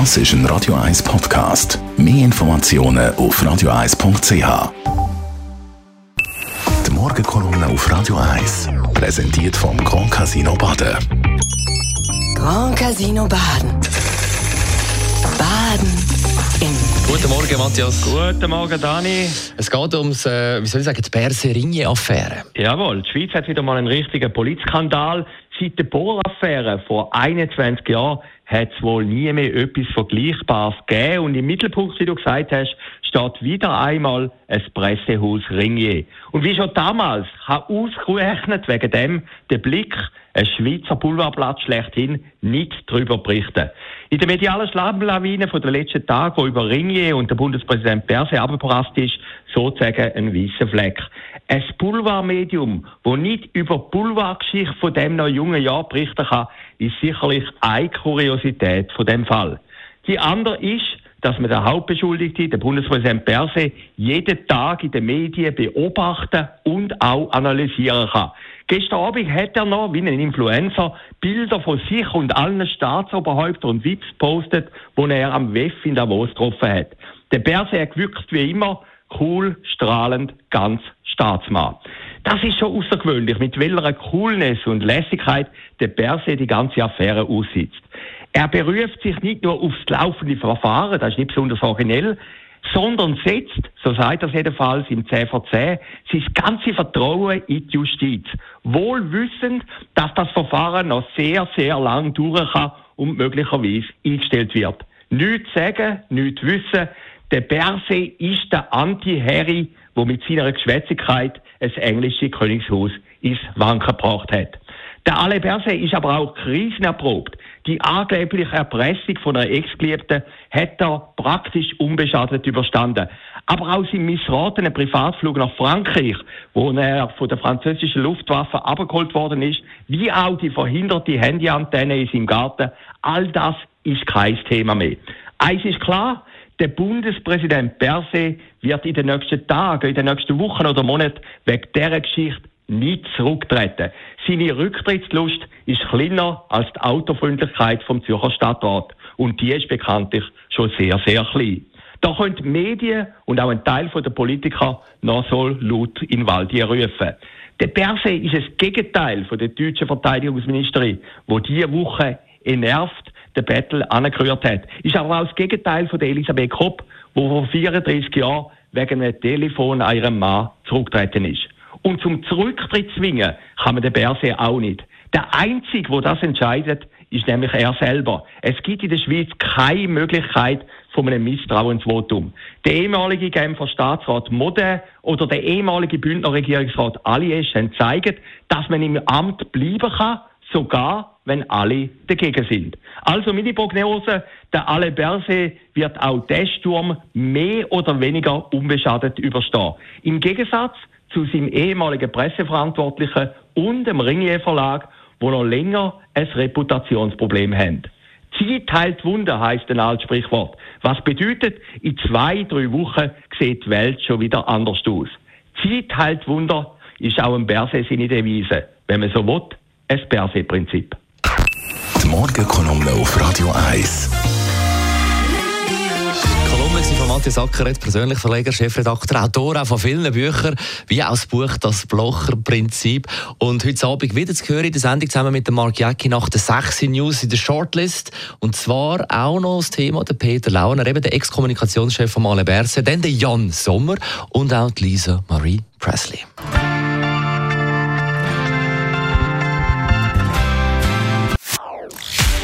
Das ist ein Radio 1 Podcast. Mehr Informationen auf radio1.ch. Die Morgenkolumne auf Radio 1 präsentiert vom Grand Casino Baden. Grand Casino Baden. Baden Guten Morgen, Matthias. Guten Morgen, Dani. Es geht ums, äh, wie soll ich sagen, die Berse-Ringe-Affäre. Jawohl, die Schweiz hat wieder mal einen richtigen Polizskandal. Seit der Bohraffäre vor 21 Jahren hat es wohl nie mehr etwas Vergleichbares gegeben. Und im Mittelpunkt, wie du gesagt hast, steht wieder einmal ein Pressehaus Ringier. Und wie schon damals kann ausgerechnet wegen dem der Blick ein Schweizer Boulevardblatt schlechthin nicht darüber berichten. In der medialen Schlammlawine von den letzten Tagen, wo über Ringier und der Bundespräsident Berse abgebracht ist, sozusagen ein weißer Fleck. Ein Boulevardmedium, wo nicht über die Boulevardgeschichte von dem noch jungen Jahr berichten kann, ist sicherlich eine Kuriosität von dem Fall. Die andere ist, dass man den Hauptbeschuldigten, den Bundespräsident Berse, jeden Tag in den Medien beobachten und auch analysieren kann. Gestern Abend hat er noch, wie ein Influencer, Bilder von sich und allen Staatsoberhäuptern und Wips postet, wo er am WEF in Davos getroffen hat. Der Berse hat gewirkt wie immer, cool, strahlend, ganz Staatsmann. Das ist schon außergewöhnlich, mit welcher Coolness und Lässigkeit der Berse die ganze Affäre aussitzt. Er beruft sich nicht nur aufs laufende Verfahren, das ist nicht besonders originell, sondern setzt, so sagt er jedenfalls im 10 vor 10, sein ganze Vertrauen in die Justiz. Wohl wissend, dass das Verfahren noch sehr, sehr lang dauern kann und möglicherweise eingestellt wird. Nichts sagen, nichts wissen. Der Berse ist der Anti-Harry, der mit seiner Geschwätzigkeit das englische Königshaus ins Wanken gebracht hat. Der Alain Berset ist aber auch krisenerprobt. Die angebliche Erpressung von einer Ex-Geliebten hat er praktisch unbeschadet überstanden. Aber auch sein missratenen Privatflug nach Frankreich, wo er von der französischen Luftwaffe abgeholt worden ist, wie auch die verhinderte Handyantenne in seinem Garten, all das ist kein Thema mehr. Eins ist klar, der Bundespräsident Berset wird in den nächsten Tagen, in den nächsten Wochen oder Monaten wegen dieser Geschichte nicht zurücktreten. Seine Rücktrittslust ist kleiner als die Autofreundlichkeit vom Zürcher Stadtrat. Und die ist bekanntlich schon sehr, sehr klein. Da können die Medien und auch ein Teil der Politiker noch so laut in den Wald rufen. Der Perse ist das Gegenteil von der deutschen Verteidigungsministerin, wo diese Woche entnervt den Battle angerührt hat. Ist aber auch das Gegenteil von Elisabeth Kopp, die vor 34 Jahren wegen einem Telefon an ihrem Mann zurückgetreten ist. Und zum Zurücktritt zwingen kann man den Berse auch nicht. Der Einzige, der das entscheidet, ist nämlich er selber. Es gibt in der Schweiz keine Möglichkeit von einem Misstrauensvotum. Der ehemalige Genfer Staatsrat Mode oder der ehemalige Bündner Regierungsrat Aliesch haben gezeigt, dass man im Amt bleiben kann, sogar wenn alle dagegen sind. Also meine Prognose, der Alle Berse wird auch den Sturm mehr oder weniger unbeschadet überstehen. Im Gegensatz zu seinem ehemaligen Presseverantwortlichen und dem Ringier Verlag, wo noch länger ein Reputationsproblem haben. Zeit heilt Wunder, heisst ein altes Sprichwort. Was bedeutet, in zwei, drei Wochen sieht die Welt schon wieder anders aus. Zeit heilt Wunder ist auch ein Berse seine Devise. Wenn man so will, ein Berse-Prinzip. Morgenkolumne auf Radio 1 von Matthias Ackeret, persönlich Verleger, Chefredakteur, Autor auch von vielen Büchern, wie auch das Buch «Das Blocher-Prinzip». Und heute Abend wieder zu hören in der Sendung zusammen mit Mark Jäcki nach der Sexy News in der Shortlist. Und zwar auch noch das Thema der Peter Launer, eben der Ex-Kommunikationschef von Male Berse, dann der Jan Sommer und auch die Lisa Marie Presley.